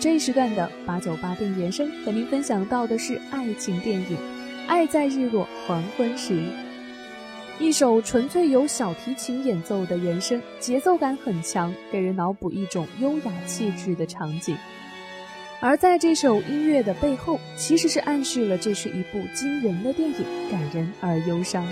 这一时段的八九八电影原声和您分享到的是爱情电影《爱在日落黄昏时》。一首纯粹由小提琴演奏的原声，节奏感很强，给人脑补一种优雅气质的场景。而在这首音乐的背后，其实是暗示了这是一部惊人的电影，感人而忧伤。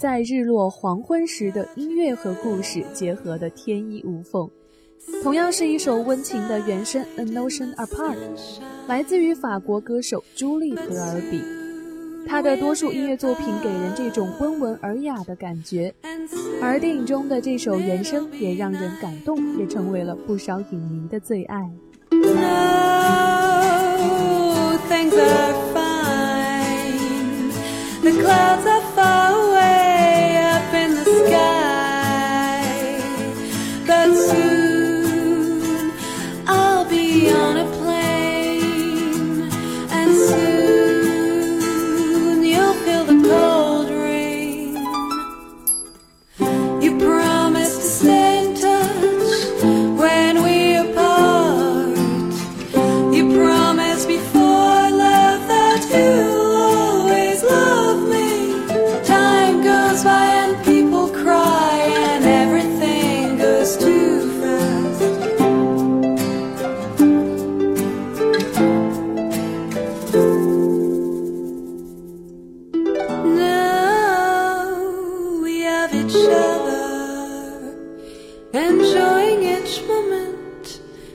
在日落黄昏时的音乐和故事结合的天衣无缝，同样是一首温情的原声《A Notion Apart》，来自于法国歌手朱莉·德尔比。他的多数音乐作品给人这种温文尔雅的感觉，而电影中的这首原声也让人感动，也成为了不少影迷的最爱。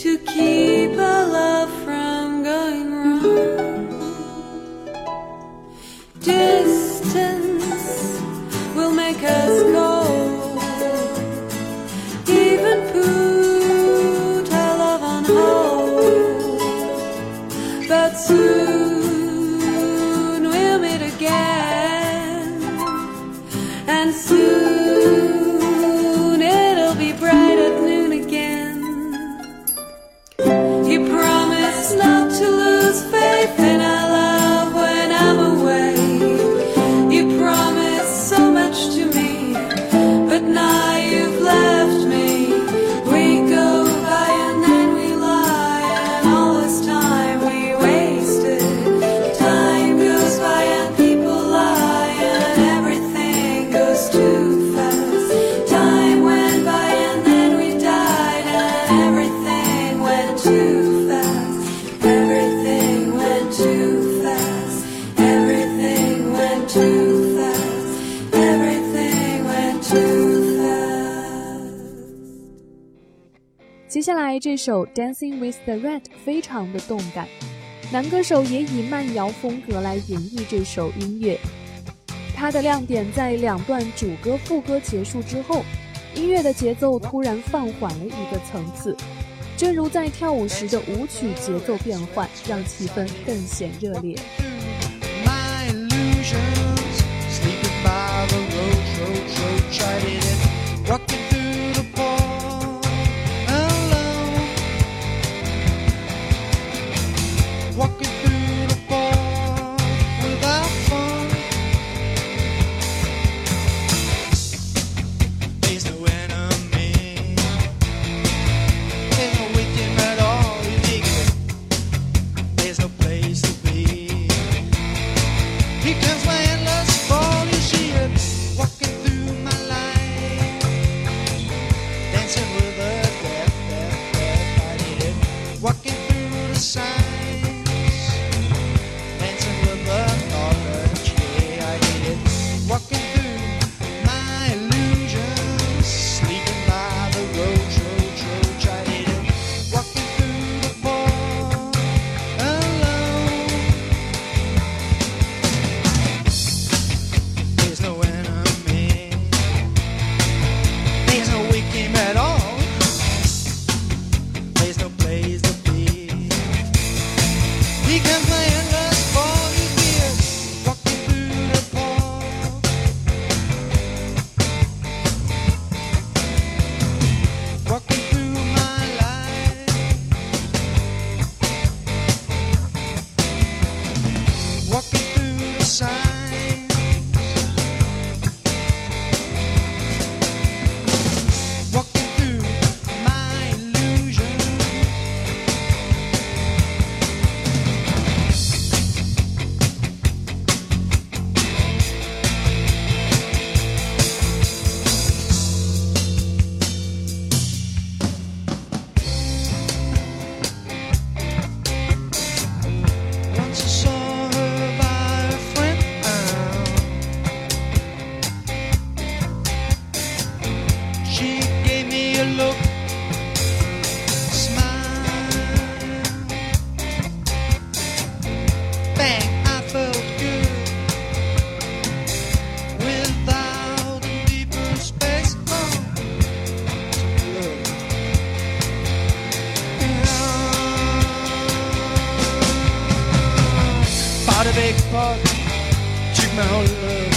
to keep. He 这首《Dancing with the Red》非常的动感，男歌手也以慢摇风格来演绎这首音乐。它的亮点在两段主歌副歌结束之后，音乐的节奏突然放缓了一个层次，正如在跳舞时的舞曲节奏变换，让气氛更显热烈。the big pot took my whole love.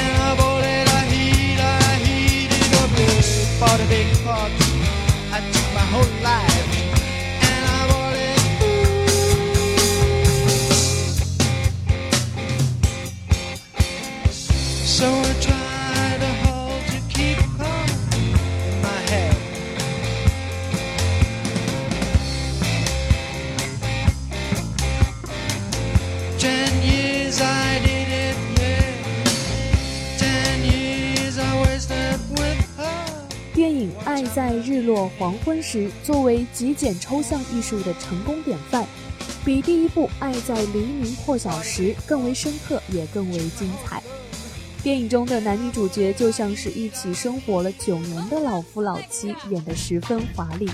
And I bought it, I heat, I heated up. Bought a big pot, I took my whole life. 在日落黄昏时，作为极简抽象艺术的成功典范，比第一部《爱在黎明破晓时》更为深刻，也更为精彩。电影中的男女主角就像是一起生活了九年的老夫老妻，演得十分华丽。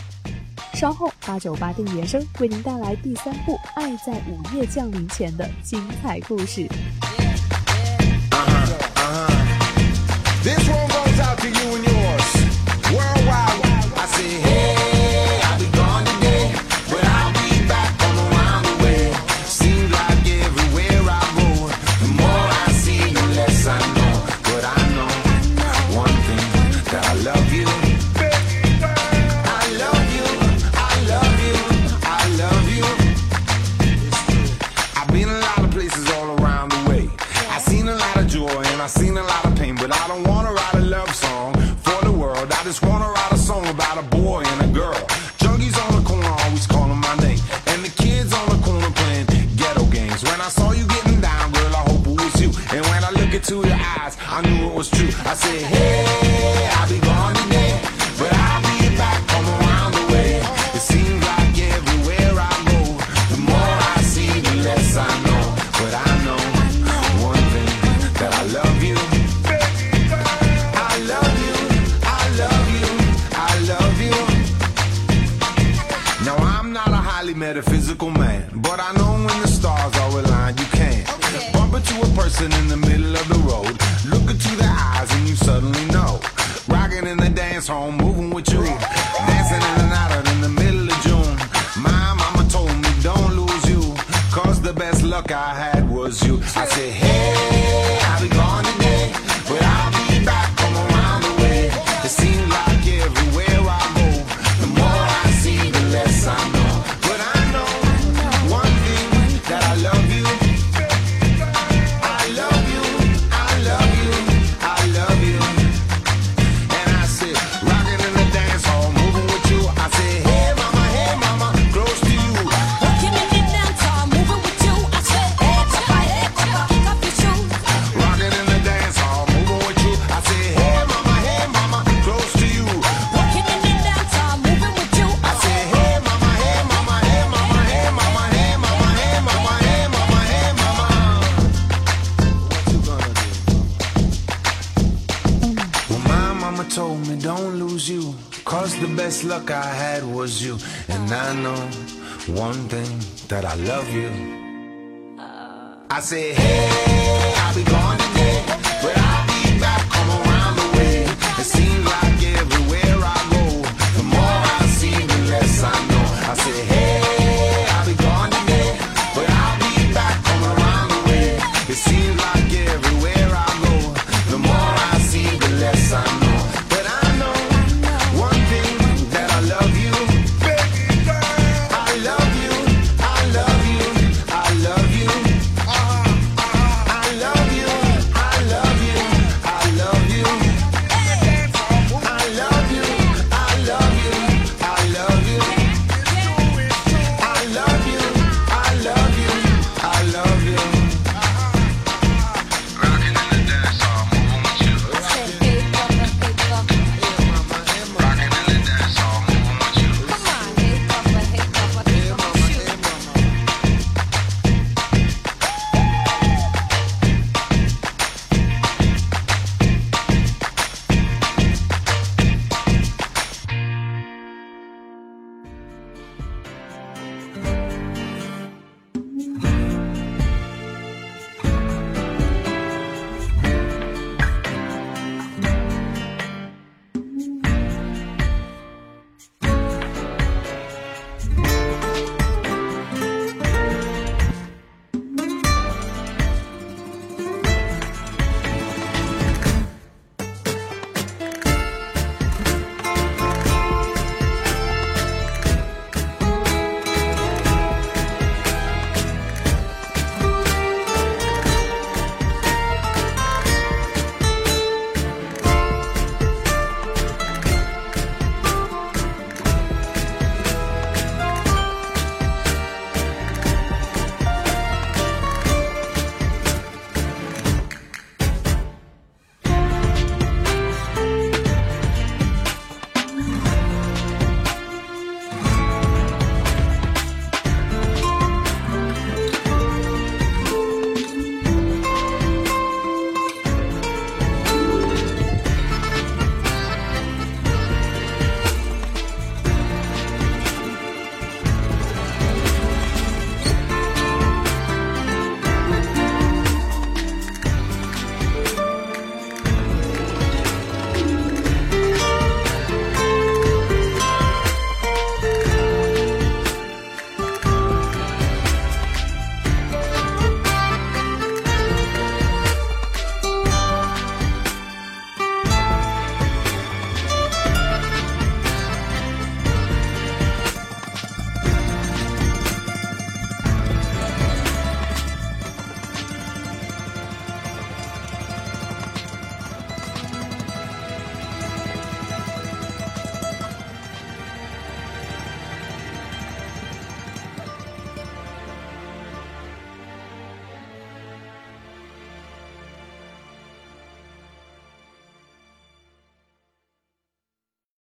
稍后八九八电影原声为您带来第三部《爱在午夜降临前》的精彩故事。luck I had was you. And I know one thing that I love you. I said, hey, I'll be gone today, but I'll be back, come around the way. It seems like everywhere I go, the more I see, the less I know. I said, hey.